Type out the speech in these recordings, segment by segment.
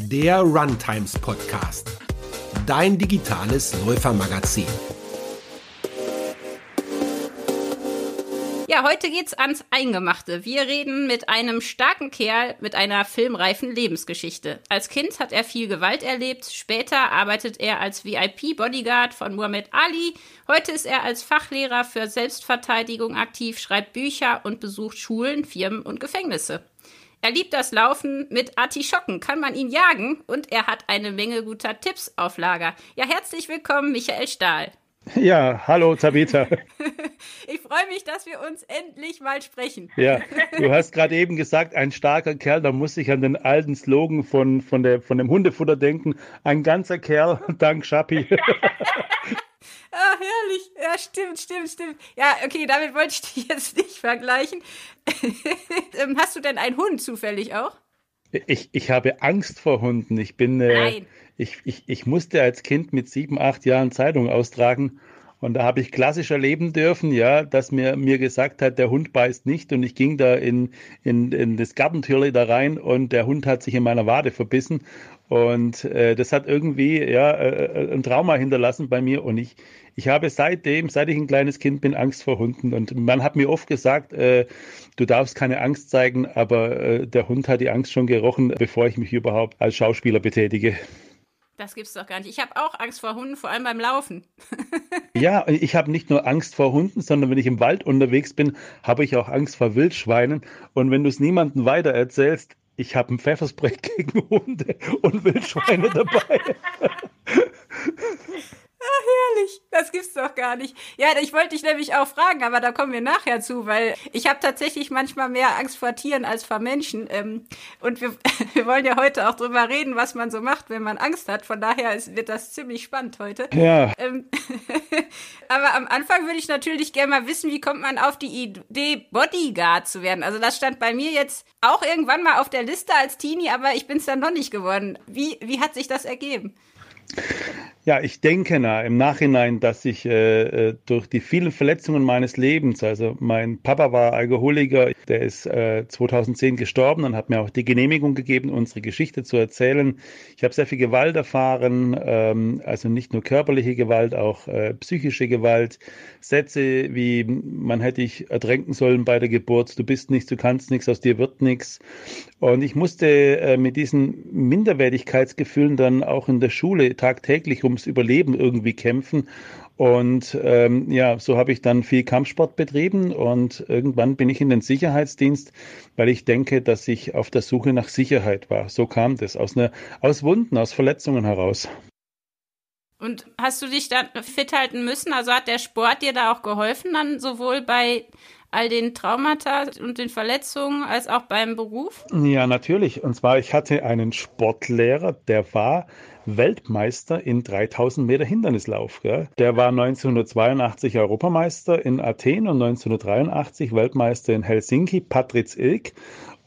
der Runtimes Podcast, dein digitales Läufermagazin. Ja, heute geht's ans Eingemachte. Wir reden mit einem starken Kerl mit einer filmreifen Lebensgeschichte. Als Kind hat er viel Gewalt erlebt. Später arbeitet er als VIP-Bodyguard von Muhammad Ali. Heute ist er als Fachlehrer für Selbstverteidigung aktiv, schreibt Bücher und besucht Schulen, Firmen und Gefängnisse. Er liebt das Laufen mit Artischocken, kann man ihn jagen und er hat eine Menge guter Tipps auf Lager. Ja, herzlich willkommen, Michael Stahl. Ja, hallo Tabitha. ich freue mich, dass wir uns endlich mal sprechen. Ja, du hast gerade eben gesagt, ein starker Kerl, da muss ich an den alten Slogan von, von, der, von dem Hundefutter denken. Ein ganzer Kerl, dank Schappi. Ah, herrlich. Ja, stimmt, stimmt, stimmt. Ja, okay, damit wollte ich dich jetzt nicht vergleichen. Ähm, hast du denn einen Hund zufällig auch? Ich, ich habe Angst vor Hunden. Ich bin. Äh. Ich, ich, ich musste als Kind mit sieben, acht Jahren Zeitung austragen. Und da habe ich klassisch erleben dürfen, ja, dass mir, mir gesagt hat, der Hund beißt nicht. Und ich ging da in, in, in das Gartentürli da rein und der Hund hat sich in meiner Wade verbissen. Und äh, das hat irgendwie ja, äh, ein Trauma hinterlassen bei mir. Und ich, ich habe seitdem, seit ich ein kleines Kind bin, Angst vor Hunden. Und man hat mir oft gesagt, äh, du darfst keine Angst zeigen, aber äh, der Hund hat die Angst schon gerochen, bevor ich mich überhaupt als Schauspieler betätige. Das gibt's doch gar nicht. Ich habe auch Angst vor Hunden, vor allem beim Laufen. ja, ich habe nicht nur Angst vor Hunden, sondern wenn ich im Wald unterwegs bin, habe ich auch Angst vor Wildschweinen. Und wenn du es niemandem weiter erzählst, ich habe ein Pfefferspray gegen Hunde und Wildschweine dabei. Ach, herrlich. Das gibt's doch gar nicht. Ja, ich wollte dich nämlich auch fragen, aber da kommen wir nachher zu, weil ich habe tatsächlich manchmal mehr Angst vor Tieren als vor Menschen. Ähm, und wir, wir wollen ja heute auch drüber reden, was man so macht, wenn man Angst hat. Von daher ist, wird das ziemlich spannend heute. Ja. Ähm, aber am Anfang würde ich natürlich gerne mal wissen, wie kommt man auf die Idee, Bodyguard zu werden? Also das stand bei mir jetzt auch irgendwann mal auf der Liste als Teenie, aber ich bin es dann noch nicht geworden. Wie, wie hat sich das ergeben? Ja, ich denke na, im Nachhinein, dass ich äh, äh, durch die vielen Verletzungen meines Lebens, also mein Papa war Alkoholiker, der ist äh, 2010 gestorben und hat mir auch die Genehmigung gegeben, unsere Geschichte zu erzählen. Ich habe sehr viel Gewalt erfahren, ähm, also nicht nur körperliche Gewalt, auch äh, psychische Gewalt. Sätze wie, man hätte dich ertränken sollen bei der Geburt, du bist nichts, du kannst nichts, aus dir wird nichts. Und ich musste äh, mit diesen Minderwertigkeitsgefühlen dann auch in der Schule tagtäglich ums Überleben irgendwie kämpfen. Und ähm, ja, so habe ich dann viel Kampfsport betrieben und irgendwann bin ich in den Sicherheitsdienst, weil ich denke, dass ich auf der Suche nach Sicherheit war. So kam das aus, einer, aus Wunden, aus Verletzungen heraus. Und hast du dich dann fit halten müssen? Also hat der Sport dir da auch geholfen, dann sowohl bei all den Traumata und den Verletzungen als auch beim Beruf? Ja, natürlich. Und zwar, ich hatte einen Sportlehrer, der war Weltmeister in 3000 Meter Hindernislauf. Gell? Der war 1982 Europameister in Athen und 1983 Weltmeister in Helsinki, Patriz Ilk.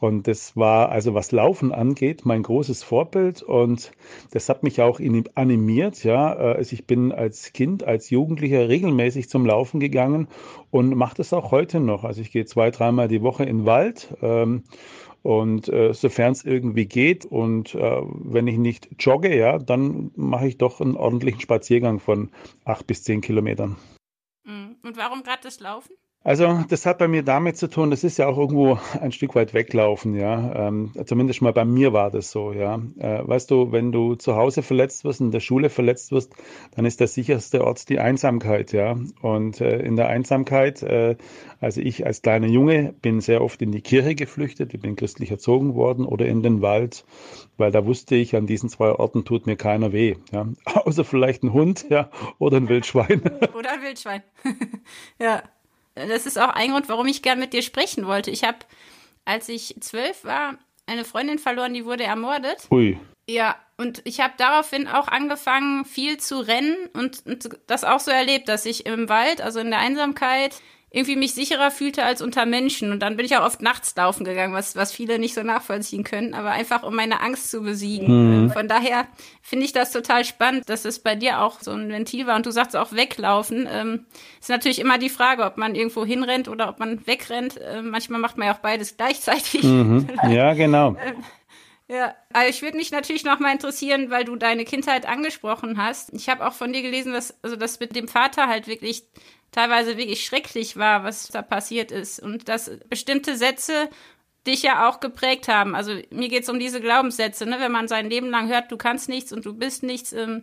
Und das war also, was Laufen angeht, mein großes Vorbild. Und das hat mich auch animiert. Ja, also ich bin als Kind, als Jugendlicher regelmäßig zum Laufen gegangen und mache das auch heute noch. Also ich gehe zwei, dreimal die Woche in den Wald. Ähm, und äh, sofern es irgendwie geht und äh, wenn ich nicht jogge, ja, dann mache ich doch einen ordentlichen Spaziergang von acht bis zehn Kilometern. Mhm. Und warum gerade das Laufen? Also das hat bei mir damit zu tun, das ist ja auch irgendwo ein Stück weit weglaufen, ja. Ähm, zumindest mal bei mir war das so, ja. Äh, weißt du, wenn du zu Hause verletzt wirst, in der Schule verletzt wirst, dann ist der sicherste Ort die Einsamkeit, ja. Und äh, in der Einsamkeit, äh, also ich als kleiner Junge bin sehr oft in die Kirche geflüchtet, ich bin christlich erzogen worden oder in den Wald, weil da wusste ich, an diesen zwei Orten tut mir keiner weh, ja. Außer vielleicht ein Hund, ja, oder ein Wildschwein. Oder ein Wildschwein, ja das ist auch ein Grund, warum ich gern mit dir sprechen wollte. Ich habe, als ich zwölf war, eine Freundin verloren, die wurde ermordet. Ui. Ja, und ich habe daraufhin auch angefangen, viel zu rennen und, und das auch so erlebt, dass ich im Wald, also in der Einsamkeit, irgendwie mich sicherer fühlte als unter Menschen. Und dann bin ich auch oft nachts laufen gegangen, was, was viele nicht so nachvollziehen können, aber einfach um meine Angst zu besiegen. Mhm. Von daher finde ich das total spannend, dass es bei dir auch so ein Ventil war und du sagst auch weglaufen. Ähm, ist natürlich immer die Frage, ob man irgendwo hinrennt oder ob man wegrennt. Äh, manchmal macht man ja auch beides gleichzeitig. Mhm. Ja, genau. Ja, also ich würde mich natürlich noch mal interessieren, weil du deine Kindheit angesprochen hast. Ich habe auch von dir gelesen, dass also das mit dem Vater halt wirklich teilweise wirklich schrecklich war, was da passiert ist und dass bestimmte Sätze dich ja auch geprägt haben. Also mir geht es um diese Glaubenssätze, ne? wenn man sein Leben lang hört, du kannst nichts und du bist nichts. Ähm,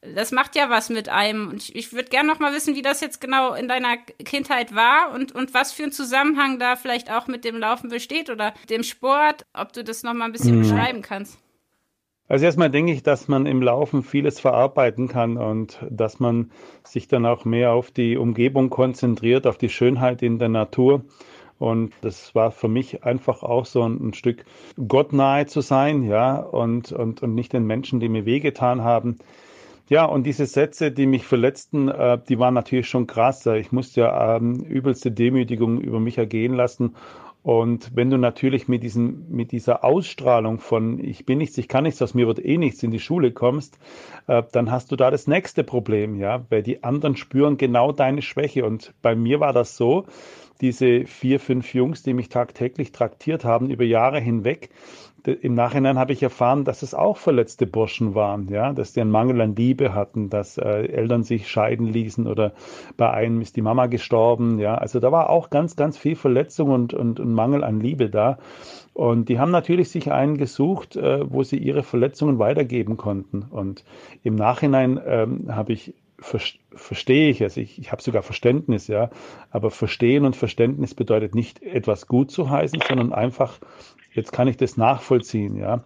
das macht ja was mit einem. Und ich, ich würde gerne noch mal wissen, wie das jetzt genau in deiner Kindheit war und, und was für ein Zusammenhang da vielleicht auch mit dem Laufen besteht oder dem Sport, ob du das noch mal ein bisschen mhm. beschreiben kannst. Also erstmal denke ich, dass man im Laufen vieles verarbeiten kann und dass man sich dann auch mehr auf die Umgebung konzentriert, auf die Schönheit in der Natur. Und das war für mich einfach auch so ein, Stück gottnahe zu sein, ja, und, und, und nicht den Menschen, die mir wehgetan haben. Ja, und diese Sätze, die mich verletzten, äh, die waren natürlich schon krass. Ich musste ja ähm, übelste Demütigung über mich ergehen lassen. Und wenn du natürlich mit, diesen, mit dieser Ausstrahlung von ich bin nichts, ich kann nichts, aus mir wird eh nichts in die Schule kommst, äh, dann hast du da das nächste Problem, ja, weil die anderen spüren genau deine Schwäche. Und bei mir war das so, diese vier, fünf Jungs, die mich tagtäglich traktiert haben über Jahre hinweg, im Nachhinein habe ich erfahren, dass es auch verletzte Burschen waren, ja, dass die einen Mangel an Liebe hatten, dass äh, Eltern sich scheiden ließen oder bei einem ist die Mama gestorben, ja. Also da war auch ganz, ganz viel Verletzung und, und, und Mangel an Liebe da. Und die haben natürlich sich einen gesucht, äh, wo sie ihre Verletzungen weitergeben konnten. Und im Nachhinein ähm, habe ich verstehe ich, also ich, ich habe sogar Verständnis, ja, aber Verstehen und Verständnis bedeutet nicht etwas gut zu heißen, sondern einfach Jetzt kann ich das nachvollziehen, ja.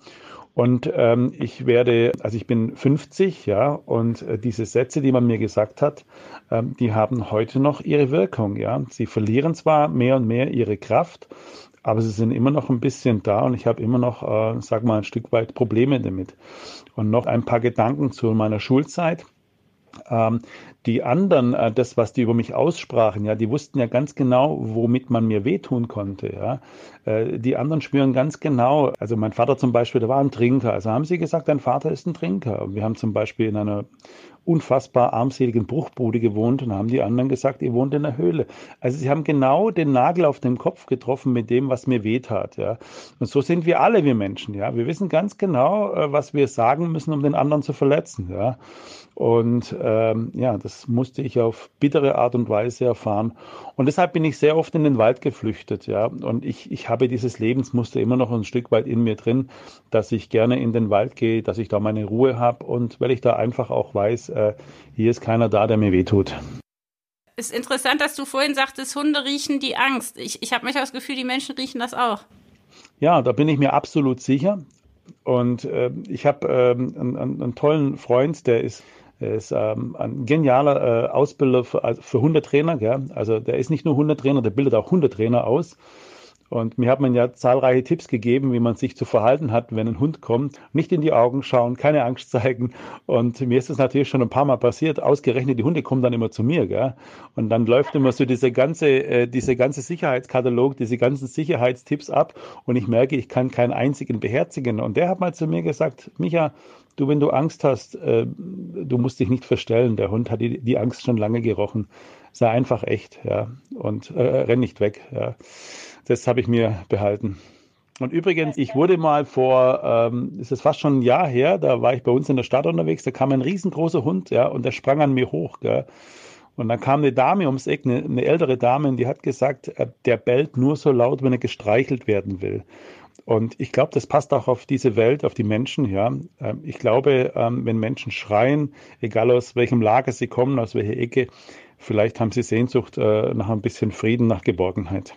Und ähm, ich werde, also ich bin 50, ja, und äh, diese Sätze, die man mir gesagt hat, ähm, die haben heute noch ihre Wirkung, ja. Sie verlieren zwar mehr und mehr ihre Kraft, aber sie sind immer noch ein bisschen da und ich habe immer noch, äh, sag mal, ein Stück weit Probleme damit. Und noch ein paar Gedanken zu meiner Schulzeit. Ähm, die anderen, äh, das, was die über mich aussprachen, ja, die wussten ja ganz genau, womit man mir wehtun konnte, ja. Äh, die anderen spüren ganz genau, also mein Vater zum Beispiel, der war ein Trinker, also haben sie gesagt, dein Vater ist ein Trinker. Wir haben zum Beispiel in einer unfassbar armseligen Bruchbude gewohnt und haben die anderen gesagt, ihr wohnt in der Höhle. Also sie haben genau den Nagel auf den Kopf getroffen mit dem, was mir wehtat, ja. Und so sind wir alle, wir Menschen, ja. Wir wissen ganz genau, äh, was wir sagen müssen, um den anderen zu verletzen, ja. Und ähm, ja, das musste ich auf bittere Art und Weise erfahren. Und deshalb bin ich sehr oft in den Wald geflüchtet, ja. Und ich, ich habe dieses Lebensmuster immer noch ein Stück weit in mir drin, dass ich gerne in den Wald gehe, dass ich da meine Ruhe habe und weil ich da einfach auch weiß, äh, hier ist keiner da, der mir wehtut. Ist interessant, dass du vorhin sagtest, Hunde riechen die Angst. Ich, ich habe manchmal das Gefühl, die Menschen riechen das auch. Ja, da bin ich mir absolut sicher. Und äh, ich habe ähm, einen, einen, tollen Freund, der ist ist ähm, ein genialer äh, Ausbilder für, also für Hundetrainer. Gell? Also der ist nicht nur Hundetrainer, der bildet auch Hundetrainer aus. Und mir hat man ja zahlreiche Tipps gegeben, wie man sich zu verhalten hat, wenn ein Hund kommt. Nicht in die Augen schauen, keine Angst zeigen. Und mir ist das natürlich schon ein paar Mal passiert. Ausgerechnet, die Hunde kommen dann immer zu mir. Gell? Und dann läuft immer so diese ganze, äh, diese ganze Sicherheitskatalog, diese ganzen Sicherheitstipps ab. Und ich merke, ich kann keinen einzigen beherzigen. Und der hat mal zu mir gesagt, Micha, du, wenn du Angst hast, äh, du musst dich nicht verstellen. Der Hund hat die, die Angst schon lange gerochen. Sei einfach echt, ja. Und äh, renn nicht weg. Ja das habe ich mir behalten. Und übrigens, ich wurde mal vor, ähm, ist es fast schon ein Jahr her, da war ich bei uns in der Stadt unterwegs, da kam ein riesengroßer Hund, ja, und der sprang an mir hoch, gell. Und dann kam eine Dame ums Eck, eine, eine ältere Dame, und die hat gesagt, äh, der bellt nur so laut, wenn er gestreichelt werden will. Und ich glaube, das passt auch auf diese Welt, auf die Menschen, ja. Ähm, ich glaube, ähm, wenn Menschen schreien, egal aus welchem Lager sie kommen, aus welcher Ecke, vielleicht haben sie Sehnsucht äh, nach ein bisschen Frieden, nach Geborgenheit.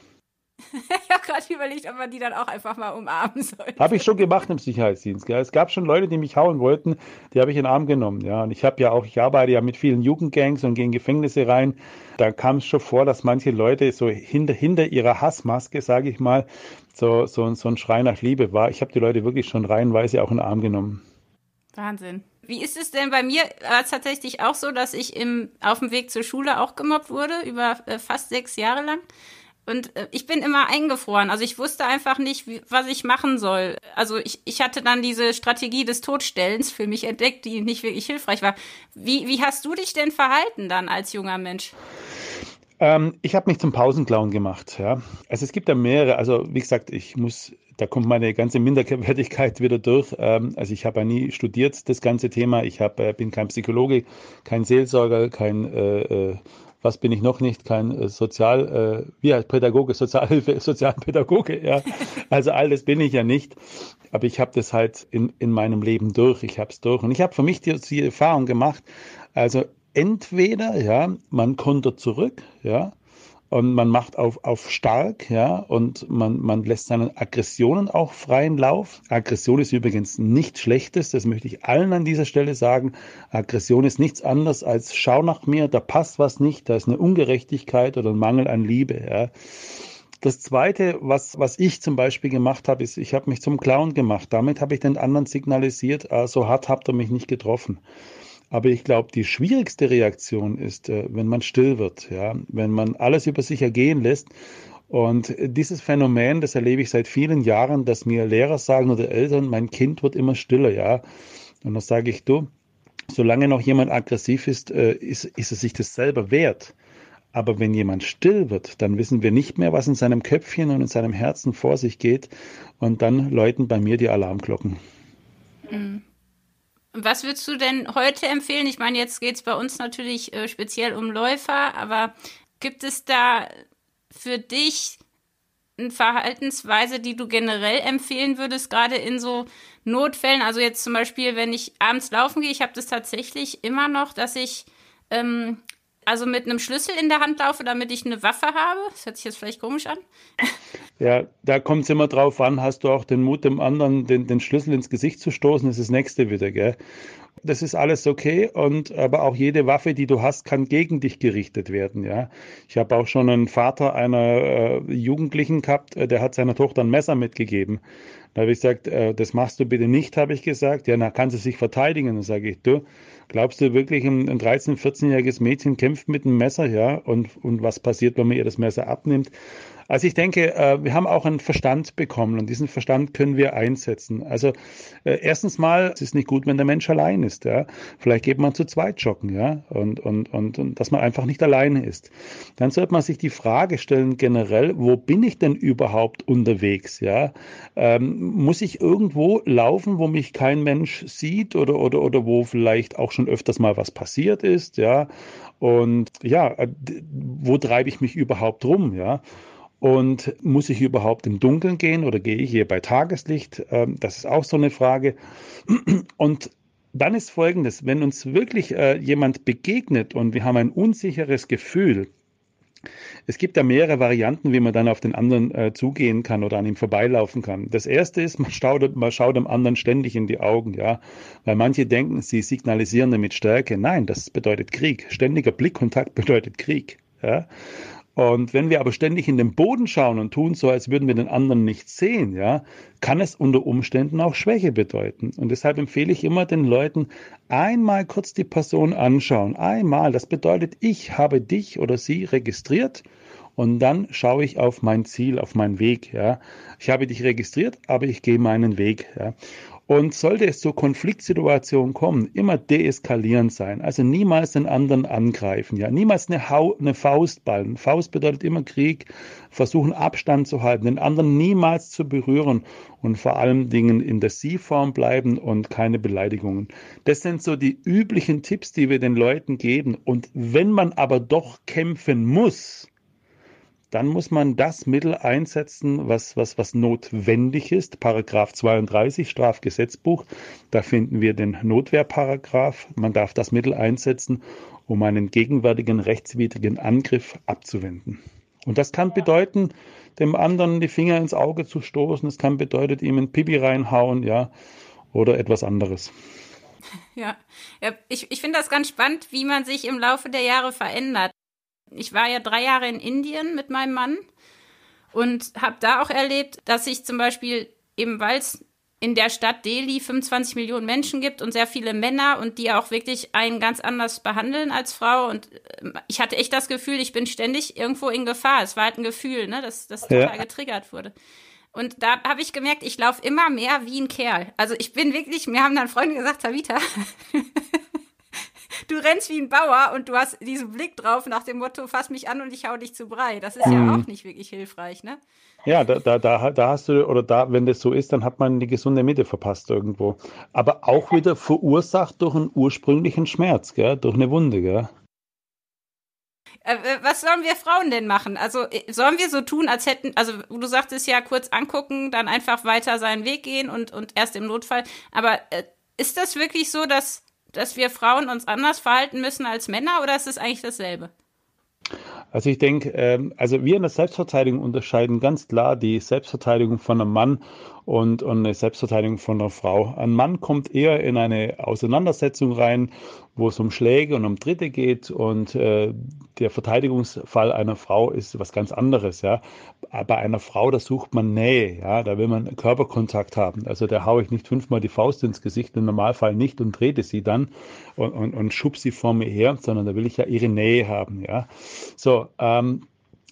ich habe gerade überlegt, ob man die dann auch einfach mal umarmen soll. Habe ich schon gemacht im Sicherheitsdienst. Gell? Es gab schon Leute, die mich hauen wollten, die habe ich in den Arm genommen. Ja, und ich habe ja auch, ich arbeite ja mit vielen Jugendgangs und gehe in Gefängnisse rein. Da kam es schon vor, dass manche Leute so hinter, hinter ihrer Hassmaske, sage ich mal, so, so, so ein Schrei nach Liebe war. Ich habe die Leute wirklich schon reihenweise auch in den Arm genommen. Wahnsinn. Wie ist es denn bei mir? War es tatsächlich auch so, dass ich im, auf dem Weg zur Schule auch gemobbt wurde, über äh, fast sechs Jahre lang. Und äh, ich bin immer eingefroren. Also ich wusste einfach nicht, was ich machen soll. Also ich, ich hatte dann diese Strategie des Todstellens für mich entdeckt, die nicht wirklich hilfreich war. Wie, wie hast du dich denn verhalten dann als junger Mensch? Ähm, ich habe mich zum Pausenclown gemacht. Ja. Also es gibt ja mehrere. Also wie gesagt, ich muss, da kommt meine ganze Minderwertigkeit wieder durch. Ähm, also ich habe ja nie studiert das ganze Thema. Ich hab, äh, bin kein Psychologe, kein Seelsorger, kein äh, äh, was bin ich noch nicht? Kein äh, Sozial, äh, wie heißt Pädagoge, Sozialhilfe, Sozialpädagoge, ja. Also all das bin ich ja nicht. Aber ich habe das halt in, in meinem Leben durch. Ich habe es durch. Und ich habe für mich die, die Erfahrung gemacht. Also entweder, ja, man konnte zurück, ja, und man macht auf, auf stark, ja, und man, man lässt seinen Aggressionen auch freien Lauf. Aggression ist übrigens nichts Schlechtes, das möchte ich allen an dieser Stelle sagen. Aggression ist nichts anderes als schau nach mir, da passt was nicht, da ist eine Ungerechtigkeit oder ein Mangel an Liebe, ja. Das Zweite, was, was ich zum Beispiel gemacht habe, ist, ich habe mich zum Clown gemacht. Damit habe ich den anderen signalisiert, äh, so hart habt ihr mich nicht getroffen. Aber ich glaube, die schwierigste Reaktion ist, äh, wenn man still wird, ja, wenn man alles über sich ergehen lässt. Und dieses Phänomen, das erlebe ich seit vielen Jahren, dass mir Lehrer sagen oder Eltern, mein Kind wird immer stiller, ja. Und dann sage ich, du, solange noch jemand aggressiv ist, äh, ist, ist es sich das selber wert. Aber wenn jemand still wird, dann wissen wir nicht mehr, was in seinem Köpfchen und in seinem Herzen vor sich geht. Und dann läuten bei mir die Alarmglocken. Mhm. Was würdest du denn heute empfehlen? Ich meine, jetzt geht es bei uns natürlich äh, speziell um Läufer, aber gibt es da für dich eine Verhaltensweise, die du generell empfehlen würdest, gerade in so Notfällen? Also jetzt zum Beispiel, wenn ich abends laufen gehe, ich habe das tatsächlich immer noch, dass ich ähm, also mit einem Schlüssel in der Hand laufe, damit ich eine Waffe habe. Das hört sich jetzt vielleicht komisch an. Ja, da kommt es immer drauf an, hast du auch den Mut, dem anderen den, den Schlüssel ins Gesicht zu stoßen, das ist das nächste wieder, gell? Das ist alles okay und aber auch jede Waffe, die du hast, kann gegen dich gerichtet werden, ja. Ich habe auch schon einen Vater einer äh, Jugendlichen gehabt, äh, der hat seiner Tochter ein Messer mitgegeben. Da habe ich gesagt, äh, das machst du bitte nicht, habe ich gesagt. Ja, na kann sie sich verteidigen. Dann sage ich, du, glaubst du wirklich, ein, ein 13-, 14-jähriges Mädchen kämpft mit einem Messer, ja? Und, und was passiert, wenn man ihr das Messer abnimmt? Also ich denke, äh, wir haben auch einen Verstand bekommen und diesen Verstand können wir einsetzen. Also äh, erstens mal, es ist nicht gut, wenn der Mensch allein ist. Ja? Vielleicht geht man zu zweit joggen, ja, und, und, und, und dass man einfach nicht alleine ist. Dann sollte man sich die Frage stellen generell, wo bin ich denn überhaupt unterwegs? Ja, ähm, muss ich irgendwo laufen, wo mich kein Mensch sieht oder oder oder wo vielleicht auch schon öfters mal was passiert ist? Ja, und ja, wo treibe ich mich überhaupt rum? Ja. Und muss ich überhaupt im Dunkeln gehen oder gehe ich hier bei Tageslicht? Ähm, das ist auch so eine Frage. Und dann ist Folgendes, wenn uns wirklich äh, jemand begegnet und wir haben ein unsicheres Gefühl, es gibt da mehrere Varianten, wie man dann auf den anderen äh, zugehen kann oder an ihm vorbeilaufen kann. Das erste ist, man schaut, man schaut dem anderen ständig in die Augen, ja. Weil manche denken, sie signalisieren damit Stärke. Nein, das bedeutet Krieg. Ständiger Blickkontakt bedeutet Krieg. Ja. Und wenn wir aber ständig in den Boden schauen und tun so, als würden wir den anderen nicht sehen, ja, kann es unter Umständen auch Schwäche bedeuten. Und deshalb empfehle ich immer den Leuten, einmal kurz die Person anschauen. Einmal. Das bedeutet, ich habe dich oder sie registriert und dann schaue ich auf mein Ziel, auf meinen Weg. Ja. Ich habe dich registriert, aber ich gehe meinen Weg. Ja. Und sollte es zur Konfliktsituation kommen, immer deeskalierend sein. Also niemals den anderen angreifen, ja. Niemals eine, Hau eine Faust ballen. Faust bedeutet immer Krieg. Versuchen Abstand zu halten, den anderen niemals zu berühren und vor allen Dingen in der Sie-Form bleiben und keine Beleidigungen. Das sind so die üblichen Tipps, die wir den Leuten geben. Und wenn man aber doch kämpfen muss, dann muss man das Mittel einsetzen, was, was, was notwendig ist. Paragraph 32 Strafgesetzbuch, da finden wir den Notwehrparagraph. Man darf das Mittel einsetzen, um einen gegenwärtigen rechtswidrigen Angriff abzuwenden. Und das kann bedeuten, dem anderen die Finger ins Auge zu stoßen. Es kann bedeuten, ihm ein Pipi reinhauen, ja, oder etwas anderes. Ja, ich, ich finde das ganz spannend, wie man sich im Laufe der Jahre verändert. Ich war ja drei Jahre in Indien mit meinem Mann und habe da auch erlebt, dass ich zum Beispiel eben, weil es in der Stadt Delhi 25 Millionen Menschen gibt und sehr viele Männer und die auch wirklich einen ganz anders behandeln als Frau. Und äh, ich hatte echt das Gefühl, ich bin ständig irgendwo in Gefahr. Es war halt ein Gefühl, ne, dass das total ja. getriggert wurde. Und da habe ich gemerkt, ich laufe immer mehr wie ein Kerl. Also ich bin wirklich, mir haben dann Freunde gesagt, Savita, du rennst wie ein Bauer und du hast diesen Blick drauf nach dem Motto, fass mich an und ich hau dich zu Brei. Das ist ja mhm. auch nicht wirklich hilfreich, ne? Ja, da, da, da, da hast du, oder da, wenn das so ist, dann hat man die gesunde Mitte verpasst irgendwo. Aber auch wieder verursacht durch einen ursprünglichen Schmerz, gell? durch eine Wunde. Gell? Äh, was sollen wir Frauen denn machen? Also äh, sollen wir so tun, als hätten, also du sagtest ja kurz angucken, dann einfach weiter seinen Weg gehen und, und erst im Notfall. Aber äh, ist das wirklich so, dass, dass wir Frauen uns anders verhalten müssen als Männer oder ist es eigentlich dasselbe? Also ich denke, ähm, also wir in der Selbstverteidigung unterscheiden ganz klar die Selbstverteidigung von einem Mann und, und eine Selbstverteidigung von einer Frau. Ein Mann kommt eher in eine Auseinandersetzung rein, wo es um Schläge und um Dritte geht und äh, der Verteidigungsfall einer Frau ist was ganz anderes, ja. Bei einer Frau, da sucht man Nähe, ja, da will man Körperkontakt haben. Also da haue ich nicht fünfmal die Faust ins Gesicht, im Normalfall nicht und trete sie dann und, und, und schub sie vor mir her, sondern da will ich ja ihre Nähe haben, ja. So, ähm,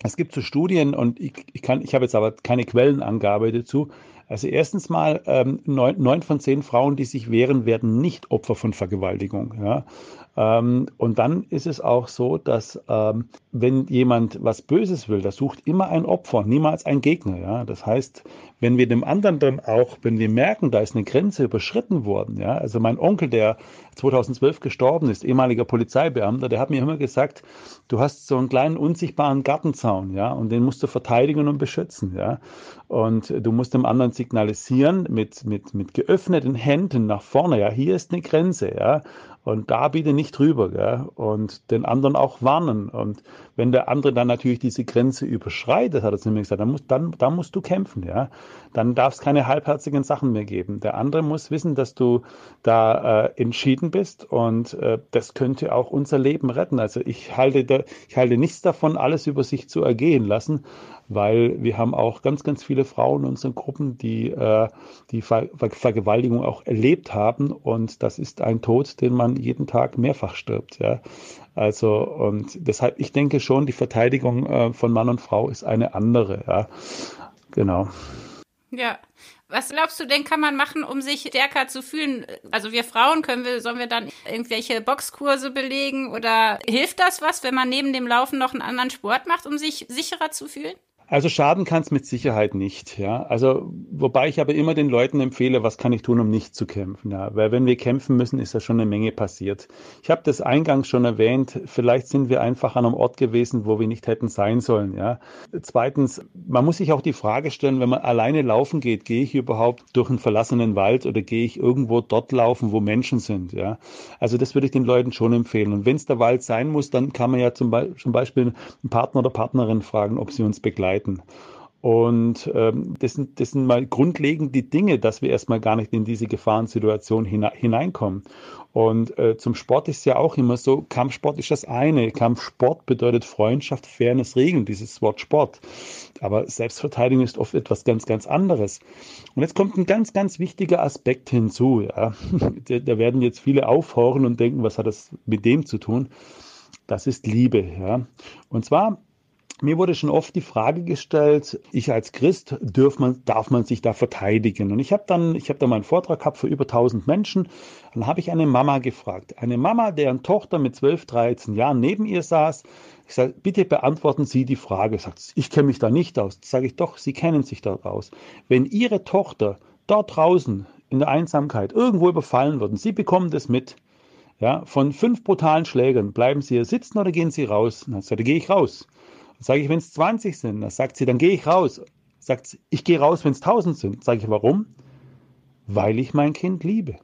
es gibt so Studien und ich, ich kann, ich habe jetzt aber keine Quellenangabe dazu, also erstens mal, ähm, neun, neun, von zehn Frauen, die sich wehren, werden nicht Opfer von Vergewaltigung. Ja? Ähm, und dann ist es auch so, dass ähm, wenn jemand was Böses will, der sucht immer ein Opfer, niemals ein Gegner. Ja? Das heißt, wenn wir dem anderen dann auch, wenn wir merken, da ist eine Grenze überschritten worden, ja, also mein Onkel, der 2012 gestorben ist, ehemaliger Polizeibeamter, der hat mir immer gesagt, du hast so einen kleinen unsichtbaren Gartenzaun, ja, und den musst du verteidigen und beschützen, ja, und du musst dem anderen signalisieren mit, mit, mit geöffneten Händen nach vorne, ja, hier ist eine Grenze, ja, und da bitte nicht drüber, gell? Und den anderen auch warnen. Und wenn der andere dann natürlich diese Grenze überschreitet, hat er zu mir gesagt, dann musst, dann, dann musst du kämpfen, ja. Dann darf es keine halbherzigen Sachen mehr geben. Der andere muss wissen, dass du da äh, entschieden bist und äh, das könnte auch unser Leben retten. Also ich halte, da, ich halte nichts davon, alles über sich zu ergehen lassen, weil wir haben auch ganz, ganz viele Frauen in unseren Gruppen, die äh, die Ver Ver Vergewaltigung auch erlebt haben und das ist ein Tod, den man jeden Tag mehrfach stirbt. Ja. Also und deshalb, ich denke schon, die Verteidigung äh, von Mann und Frau ist eine andere. Ja. Genau. Ja. Was glaubst du denn, kann man machen, um sich stärker zu fühlen? Also wir Frauen können wir, sollen wir dann irgendwelche Boxkurse belegen oder hilft das was, wenn man neben dem Laufen noch einen anderen Sport macht, um sich sicherer zu fühlen? Also schaden kann es mit Sicherheit nicht, ja. Also wobei ich aber immer den Leuten empfehle, was kann ich tun, um nicht zu kämpfen, ja. Weil wenn wir kämpfen müssen, ist ja schon eine Menge passiert. Ich habe das eingangs schon erwähnt. Vielleicht sind wir einfach an einem Ort gewesen, wo wir nicht hätten sein sollen, ja. Zweitens, man muss sich auch die Frage stellen, wenn man alleine laufen geht, gehe ich überhaupt durch einen verlassenen Wald oder gehe ich irgendwo dort laufen, wo Menschen sind, ja. Also das würde ich den Leuten schon empfehlen. Und wenn es der Wald sein muss, dann kann man ja zum, Be zum Beispiel einen Partner oder Partnerin fragen, ob sie uns begleiten begleiten. Und ähm, das, sind, das sind mal grundlegend die Dinge, dass wir erstmal gar nicht in diese Gefahrensituation hine, hineinkommen. Und äh, zum Sport ist ja auch immer so, Kampfsport ist das eine. Kampfsport bedeutet Freundschaft, Fairness, Regeln, dieses Wort Sport. Aber Selbstverteidigung ist oft etwas ganz, ganz anderes. Und jetzt kommt ein ganz, ganz wichtiger Aspekt hinzu. Ja. da, da werden jetzt viele aufhorchen und denken, was hat das mit dem zu tun? Das ist Liebe. Ja. Und zwar mir wurde schon oft die Frage gestellt, ich als Christ, darf man, darf man sich da verteidigen? Und ich habe dann, ich habe da mal einen Vortrag gehabt für über 1000 Menschen. Dann habe ich eine Mama gefragt. Eine Mama, deren Tochter mit 12, 13 Jahren neben ihr saß. Ich sage, bitte beantworten Sie die Frage. Sagt, ich kenne mich da nicht aus. Sage ich doch, Sie kennen sich dort aus. Wenn Ihre Tochter dort draußen in der Einsamkeit irgendwo überfallen wird und Sie bekommen das mit, ja, von fünf brutalen Schlägern, bleiben Sie hier sitzen oder gehen Sie raus? Dann sagt er, gehe ich raus. Sage ich, wenn es 20 sind, dann sagt sie, dann gehe ich raus. Sagt sie, ich gehe raus, wenn es 1000 sind. Sage ich, warum? Weil ich mein Kind liebe.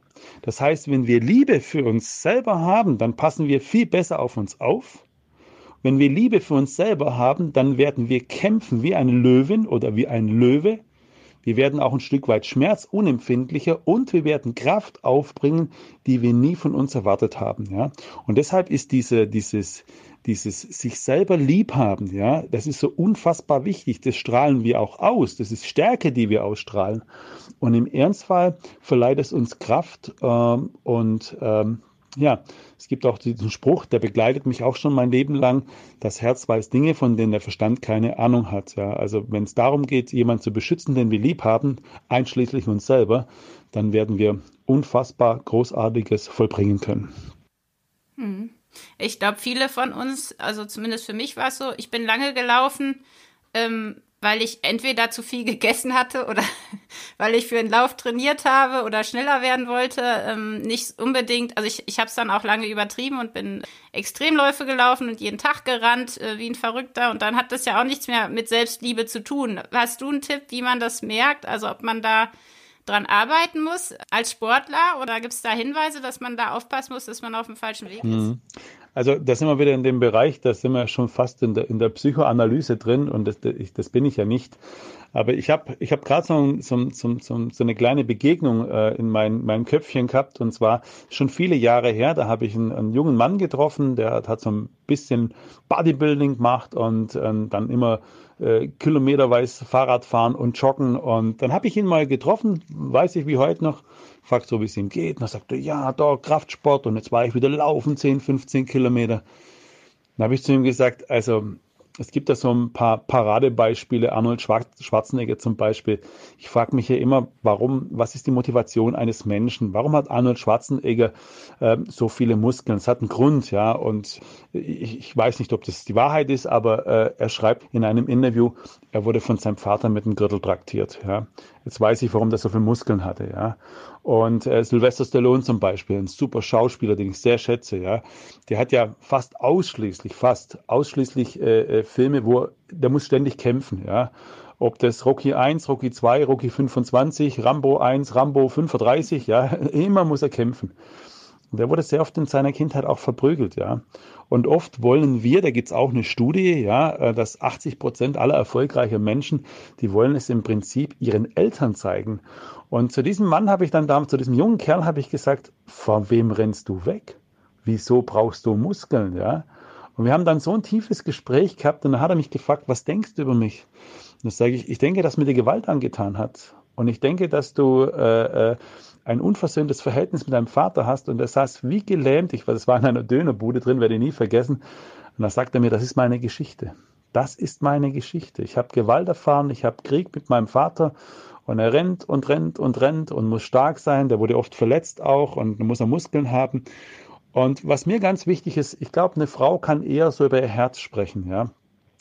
Das heißt, wenn wir Liebe für uns selber haben, dann passen wir viel besser auf uns auf. Wenn wir Liebe für uns selber haben, dann werden wir kämpfen wie eine Löwin oder wie ein Löwe. Wir werden auch ein Stück weit schmerzunempfindlicher und wir werden Kraft aufbringen, die wir nie von uns erwartet haben. Ja? Und deshalb ist diese, dieses, dieses sich selber lieb haben, ja, das ist so unfassbar wichtig. Das strahlen wir auch aus. Das ist Stärke, die wir ausstrahlen. Und im Ernstfall verleiht es uns Kraft ähm, und ähm, ja, es gibt auch diesen Spruch, der begleitet mich auch schon mein Leben lang. Das Herz weiß Dinge, von denen der Verstand keine Ahnung hat. Ja, also wenn es darum geht, jemanden zu beschützen, den wir lieb haben, einschließlich uns selber, dann werden wir unfassbar Großartiges vollbringen können. Hm. Ich glaube, viele von uns, also zumindest für mich war es so, ich bin lange gelaufen, ähm, weil ich entweder zu viel gegessen hatte oder weil ich für einen Lauf trainiert habe oder schneller werden wollte. Ähm, nicht unbedingt, also ich, ich habe es dann auch lange übertrieben und bin Extremläufe gelaufen und jeden Tag gerannt äh, wie ein Verrückter. Und dann hat das ja auch nichts mehr mit Selbstliebe zu tun. Hast du einen Tipp, wie man das merkt? Also ob man da dran arbeiten muss als Sportler oder gibt es da Hinweise, dass man da aufpassen muss, dass man auf dem falschen Weg ist? Mhm. Also da sind wir wieder in dem Bereich, da sind wir schon fast in der, in der Psychoanalyse drin und das, das bin ich ja nicht. Aber ich habe ich hab gerade so, so, so, so, eine kleine Begegnung äh, in mein, meinem Köpfchen gehabt und zwar schon viele Jahre her, da habe ich einen, einen, jungen Mann getroffen, der hat, hat so ein bisschen Bodybuilding gemacht und äh, dann immer äh, kilometerweise Fahrrad fahren und joggen und dann habe ich ihn mal getroffen, weiß ich wie heute noch, fragt so, wie es ihm geht. Und er, ja, da Kraftsport. Und jetzt war ich wieder laufen, 10, 15 Kilometer. Dann habe ich zu ihm gesagt, also es gibt da so ein paar Paradebeispiele, Arnold Schwarzenegger zum Beispiel. Ich frage mich ja immer, warum, was ist die Motivation eines Menschen? Warum hat Arnold Schwarzenegger äh, so viele Muskeln? Es hat einen Grund, ja. Und ich, ich, weiß nicht, ob das die Wahrheit ist, aber äh, er schreibt in einem Interview, er wurde von seinem Vater mit einem Gürtel traktiert, ja. Jetzt weiß ich, warum der so viele Muskeln hatte, ja. Und äh, Sylvester Stallone zum Beispiel, ein super Schauspieler, den ich sehr schätze, ja, der hat ja fast ausschließlich, fast ausschließlich äh, äh Filme, wo der muss ständig kämpfen, ja. Ob das Rocky 1, Rocky 2, Rocky 25, Rambo 1, Rambo 35, ja, immer muss er kämpfen. Und der wurde sehr oft in seiner Kindheit auch verprügelt, ja. Und oft wollen wir, da gibt's auch eine Studie, ja, äh, dass 80 Prozent aller erfolgreichen Menschen, die wollen es im Prinzip ihren Eltern zeigen. Und zu diesem Mann habe ich dann damals, zu diesem jungen Kerl habe ich gesagt, vor wem rennst du weg? Wieso brauchst du Muskeln, ja? Und wir haben dann so ein tiefes Gespräch gehabt und dann hat er mich gefragt, was denkst du über mich? Und dann sage ich, ich denke, dass mir die Gewalt angetan hat. Und ich denke, dass du äh, äh, ein unversöhntes Verhältnis mit deinem Vater hast. Und er saß wie gelähmt, ich das war in einer Dönerbude drin, werde ich nie vergessen. Und da sagt er mir, das ist meine Geschichte. Das ist meine Geschichte. Ich habe Gewalt erfahren, ich habe Krieg mit meinem Vater und er rennt und rennt und rennt und muss stark sein. Der wurde oft verletzt auch und muss er Muskeln haben. Und was mir ganz wichtig ist, ich glaube, eine Frau kann eher so über ihr Herz sprechen, ja.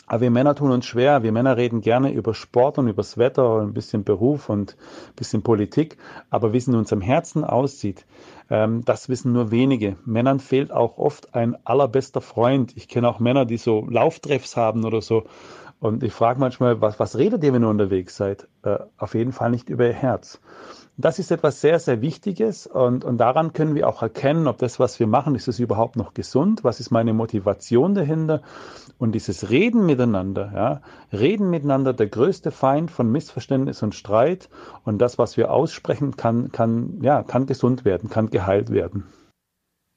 Aber wir Männer tun uns schwer. Wir Männer reden gerne über Sport und übers Wetter und ein bisschen Beruf und ein bisschen Politik. Aber wie es in unserem Herzen aussieht, ähm, das wissen nur wenige. Männern fehlt auch oft ein allerbester Freund. Ich kenne auch Männer, die so Lauftreffs haben oder so. Und ich frage manchmal, was, was redet ihr, wenn ihr unterwegs seid? Äh, auf jeden Fall nicht über ihr Herz. Das ist etwas sehr, sehr Wichtiges und, und daran können wir auch erkennen, ob das, was wir machen, ist es überhaupt noch gesund? Was ist meine Motivation dahinter? Und dieses Reden miteinander, ja, Reden miteinander, der größte Feind von Missverständnis und Streit und das, was wir aussprechen, kann, kann, ja, kann gesund werden, kann geheilt werden.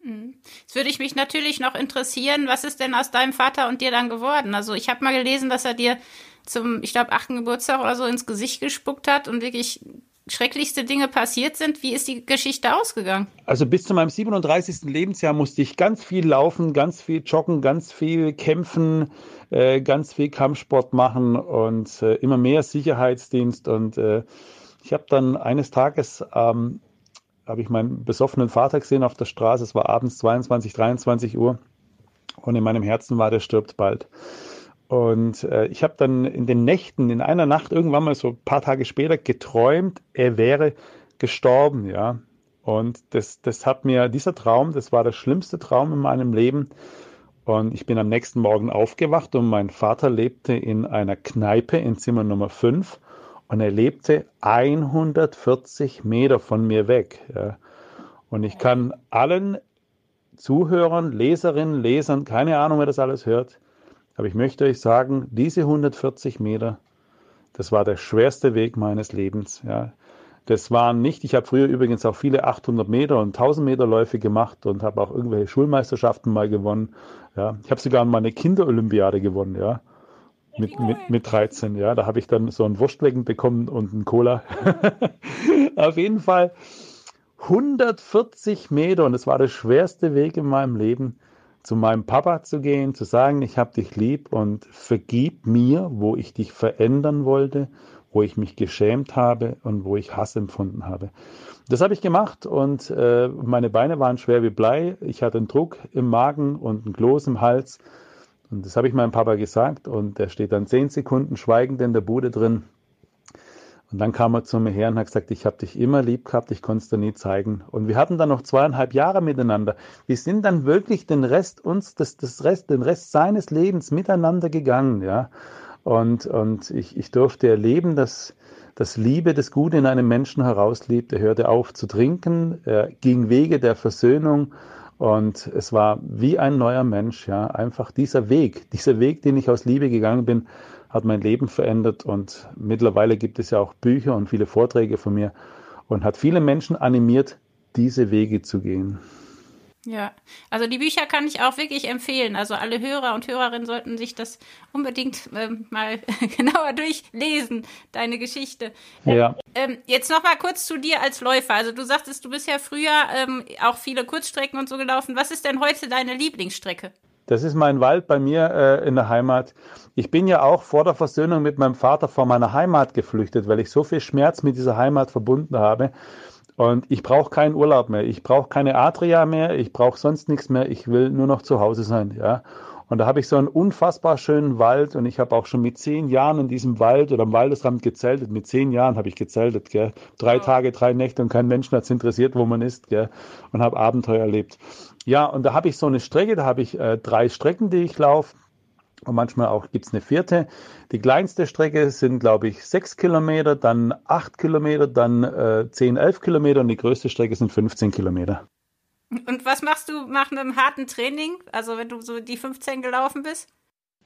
Mhm. Jetzt würde ich mich natürlich noch interessieren, was ist denn aus deinem Vater und dir dann geworden? Also ich habe mal gelesen, dass er dir zum, ich glaube, achten Geburtstag oder so ins Gesicht gespuckt hat und wirklich schrecklichste Dinge passiert sind. Wie ist die Geschichte ausgegangen? Also bis zu meinem 37. Lebensjahr musste ich ganz viel laufen, ganz viel joggen, ganz viel kämpfen, äh, ganz viel Kampfsport machen und äh, immer mehr Sicherheitsdienst. Und äh, ich habe dann eines Tages ähm, habe ich meinen besoffenen Vater gesehen auf der Straße. Es war abends 22, 23 Uhr. Und in meinem Herzen war, der stirbt bald. Und äh, ich habe dann in den Nächten, in einer Nacht irgendwann mal so ein paar Tage später geträumt, er wäre gestorben, ja. Und das, das hat mir, dieser Traum, das war der schlimmste Traum in meinem Leben. Und ich bin am nächsten Morgen aufgewacht und mein Vater lebte in einer Kneipe in Zimmer Nummer 5 und er lebte 140 Meter von mir weg. Ja. Und ich kann allen Zuhörern, Leserinnen, Lesern, keine Ahnung, wer das alles hört, aber ich möchte euch sagen, diese 140 Meter, das war der schwerste Weg meines Lebens. Ja. Das waren nicht, ich habe früher übrigens auch viele 800 Meter und 1000 Meter Läufe gemacht und habe auch irgendwelche Schulmeisterschaften mal gewonnen. Ja. Ich habe sogar mal eine Kinderolympiade gewonnen. Ja mit, mit, mit 13, ja. Da habe ich dann so ein Wurstwecken bekommen und ein Cola. Auf jeden Fall 140 Meter und es war der schwerste Weg in meinem Leben, zu meinem Papa zu gehen, zu sagen, ich habe dich lieb und vergib mir, wo ich dich verändern wollte, wo ich mich geschämt habe und wo ich Hass empfunden habe. Das habe ich gemacht und äh, meine Beine waren schwer wie Blei. Ich hatte einen Druck im Magen und einen Kloß im Hals. Und das habe ich meinem Papa gesagt und der steht dann zehn Sekunden schweigend in der Bude drin. Und dann kam er zu mir her und hat gesagt, ich habe dich immer lieb gehabt, ich konnte es dir nie zeigen. Und wir hatten dann noch zweieinhalb Jahre miteinander. Wir sind dann wirklich den Rest uns, das, das Rest, den Rest seines Lebens miteinander gegangen, ja. Und, und ich, ich durfte erleben, dass, dass Liebe das Gute in einem Menschen herauslebt. Er hörte auf zu trinken, er ging Wege der Versöhnung und es war wie ein neuer Mensch, ja, einfach dieser Weg, dieser Weg, den ich aus Liebe gegangen bin, hat mein Leben verändert und mittlerweile gibt es ja auch Bücher und viele Vorträge von mir und hat viele Menschen animiert, diese Wege zu gehen. Ja, also die Bücher kann ich auch wirklich empfehlen. Also alle Hörer und Hörerinnen sollten sich das unbedingt ähm, mal genauer durchlesen, deine Geschichte. Ja. Ähm, jetzt noch mal kurz zu dir als Läufer. Also du sagtest, du bist ja früher ähm, auch viele Kurzstrecken und so gelaufen. Was ist denn heute deine Lieblingsstrecke? Das ist mein Wald bei mir äh, in der Heimat. Ich bin ja auch vor der Versöhnung mit meinem Vater vor meiner Heimat geflüchtet, weil ich so viel Schmerz mit dieser Heimat verbunden habe. Und ich brauche keinen Urlaub mehr. Ich brauche keine Adria mehr. Ich brauche sonst nichts mehr. Ich will nur noch zu Hause sein. Ja. Und da habe ich so einen unfassbar schönen Wald und ich habe auch schon mit zehn Jahren in diesem Wald oder am Waldesrand gezeltet. Mit zehn Jahren habe ich gezeltet, gell? Drei wow. Tage, drei Nächte und kein Mensch hat es interessiert, wo man ist, gell? Und habe Abenteuer erlebt. Ja, und da habe ich so eine Strecke, da habe ich äh, drei Strecken, die ich laufe. Und manchmal auch gibt es eine vierte. Die kleinste Strecke sind, glaube ich, sechs Kilometer, dann acht Kilometer, dann äh, zehn, elf Kilometer und die größte Strecke sind 15 Kilometer. Und was machst du nach einem harten Training? Also wenn du so die 15 gelaufen bist?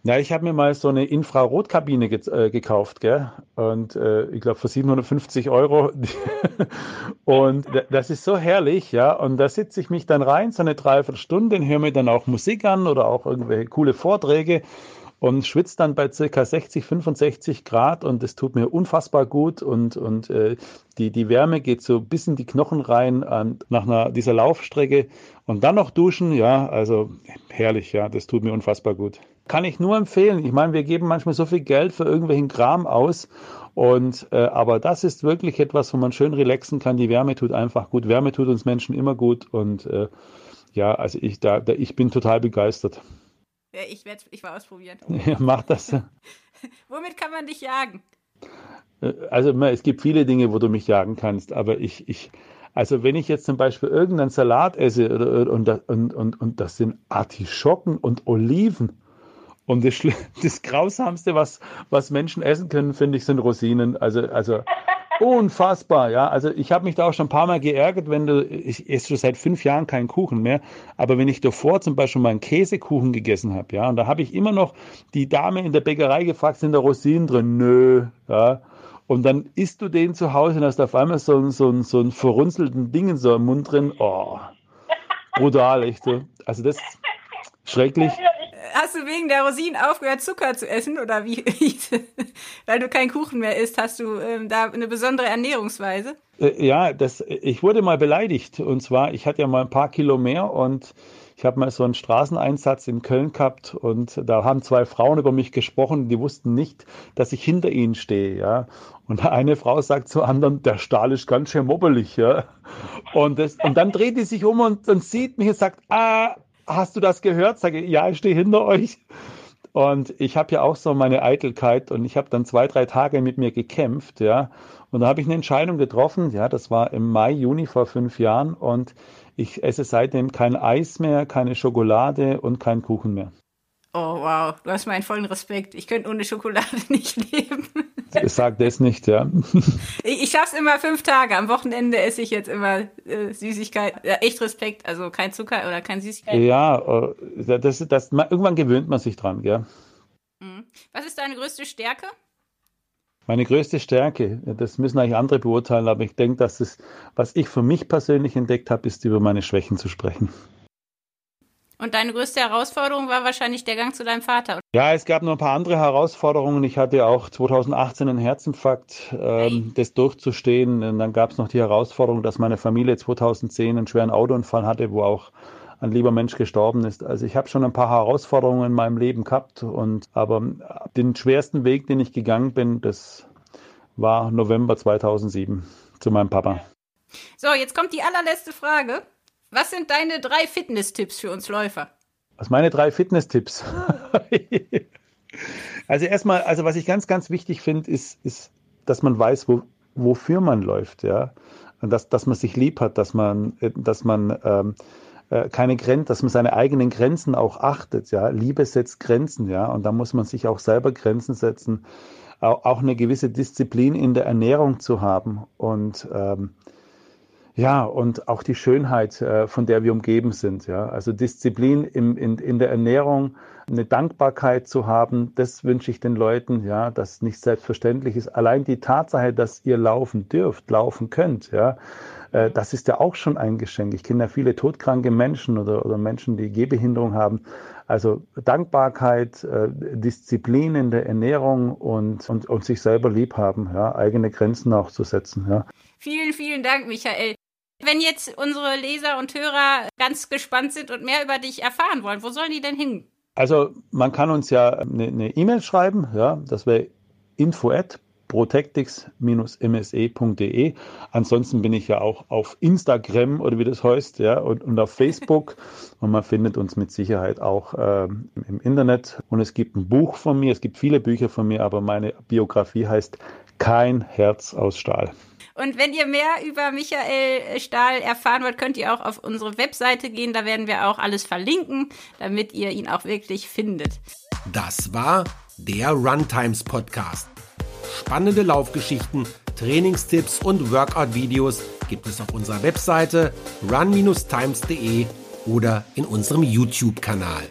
Ja, ich habe mir mal so eine Infrarotkabine ge äh, gekauft, gell? Und äh, ich glaube für 750 Euro. und das ist so herrlich, ja. Und da sitze ich mich dann rein, so eine Dreiviertelstunde, höre mir dann auch Musik an oder auch irgendwelche coole Vorträge und schwitze dann bei circa 60, 65 Grad und es tut mir unfassbar gut und, und äh, die, die Wärme geht so bis in die Knochen rein an, nach einer, dieser Laufstrecke und dann noch duschen, ja, also herrlich, ja, das tut mir unfassbar gut. Kann ich nur empfehlen. Ich meine, wir geben manchmal so viel Geld für irgendwelchen Kram aus. Und äh, aber das ist wirklich etwas, wo man schön relaxen kann. Die Wärme tut einfach gut. Wärme tut uns Menschen immer gut. Und äh, ja, also ich da, da ich bin total begeistert. Ja, ich werde ich mal ausprobieren. Ja, mach das. Womit kann man dich jagen? Äh, also es gibt viele Dinge, wo du mich jagen kannst, aber ich, ich, also wenn ich jetzt zum Beispiel irgendeinen Salat esse und, und, und, und das sind Artischocken und Oliven, und das, das Grausamste, was, was Menschen essen können, finde ich, sind Rosinen. Also, also unfassbar, ja. Also ich habe mich da auch schon ein paar Mal geärgert, wenn du, ich esse schon seit fünf Jahren keinen Kuchen mehr, aber wenn ich davor zum Beispiel mal einen Käsekuchen gegessen habe, ja, und da habe ich immer noch die Dame in der Bäckerei gefragt, sind da Rosinen drin? Nö, ja. Und dann isst du den zu Hause und hast auf einmal so, einen, so, einen, so einen verrunzelten Ding in so im Mund drin. Oh, brutal, echt so. Also das ist schrecklich hast du wegen der Rosinen aufgehört, Zucker zu essen oder wie? Weil du keinen Kuchen mehr isst, hast du ähm, da eine besondere Ernährungsweise? Äh, ja, das, ich wurde mal beleidigt. Und zwar, ich hatte ja mal ein paar Kilo mehr und ich habe mal so einen Straßeneinsatz in Köln gehabt und da haben zwei Frauen über mich gesprochen, die wussten nicht, dass ich hinter ihnen stehe, ja. Und eine Frau sagt zur anderen, der Stahl ist ganz schön mobbelig, ja. Und, das, und dann dreht die sich um und, und sieht mich und sagt, ah, hast du das gehört? Sage ich, ja, ich stehe hinter euch. Und ich habe ja auch so meine Eitelkeit und ich habe dann zwei, drei Tage mit mir gekämpft, ja. Und da habe ich eine Entscheidung getroffen, ja, das war im Mai, Juni vor fünf Jahren und ich esse seitdem kein Eis mehr, keine Schokolade und keinen Kuchen mehr. Oh, wow, du hast meinen vollen Respekt. Ich könnte ohne Schokolade nicht leben. Sag das nicht, ja. Ich, ich schaff's immer fünf Tage. Am Wochenende esse ich jetzt immer äh, Süßigkeit. Ja, echt Respekt, also kein Zucker oder kein Süßigkeit. Ja, äh, das, das, irgendwann gewöhnt man sich dran, gell? Mhm. Was ist deine größte Stärke? Meine größte Stärke, das müssen eigentlich andere beurteilen, aber ich denke, dass es, was ich für mich persönlich entdeckt habe, ist über meine Schwächen zu sprechen. Und deine größte Herausforderung war wahrscheinlich der Gang zu deinem Vater. Ja, es gab noch ein paar andere Herausforderungen. Ich hatte auch 2018 einen Herzinfarkt, ähm, das durchzustehen. Und dann gab es noch die Herausforderung, dass meine Familie 2010 einen schweren Autounfall hatte, wo auch ein lieber Mensch gestorben ist. Also ich habe schon ein paar Herausforderungen in meinem Leben gehabt und aber den schwersten Weg, den ich gegangen bin, das war November 2007 zu meinem Papa. So, jetzt kommt die allerletzte Frage. Was sind deine drei Fitness-Tipps für uns Läufer? Was meine drei Fitness-Tipps? also erstmal, also was ich ganz, ganz wichtig finde, ist, ist, dass man weiß, wo, wofür man läuft, ja. Und dass, dass man sich lieb hat, dass man, dass man ähm, äh, keine Grenzen, dass man seine eigenen Grenzen auch achtet, ja. Liebe setzt Grenzen, ja. Und da muss man sich auch selber Grenzen setzen, auch, auch eine gewisse Disziplin in der Ernährung zu haben und ähm, ja, und auch die Schönheit, äh, von der wir umgeben sind. Ja, also Disziplin im, in, in der Ernährung, eine Dankbarkeit zu haben, das wünsche ich den Leuten, ja, das nicht selbstverständlich ist. Allein die Tatsache, dass ihr laufen dürft, laufen könnt, ja, äh, das ist ja auch schon ein Geschenk. Ich kenne ja viele todkranke Menschen oder, oder Menschen, die Gehbehinderung haben. Also Dankbarkeit, äh, Disziplin in der Ernährung und, und, und sich selber lieb haben, ja, eigene Grenzen auch zu setzen. Ja. Vielen, vielen Dank, Michael. Wenn jetzt unsere Leser und Hörer ganz gespannt sind und mehr über dich erfahren wollen, wo sollen die denn hin? Also man kann uns ja eine E-Mail schreiben, ja, das wäre info at protectix-mse.de. Ansonsten bin ich ja auch auf Instagram oder wie das heißt, ja, und, und auf Facebook. und man findet uns mit Sicherheit auch ähm, im Internet. Und es gibt ein Buch von mir, es gibt viele Bücher von mir, aber meine Biografie heißt Kein Herz aus Stahl. Und wenn ihr mehr über Michael Stahl erfahren wollt, könnt ihr auch auf unsere Webseite gehen. Da werden wir auch alles verlinken, damit ihr ihn auch wirklich findet. Das war der Runtimes Podcast. Spannende Laufgeschichten, Trainingstipps und Workout-Videos gibt es auf unserer Webseite run-times.de oder in unserem YouTube-Kanal.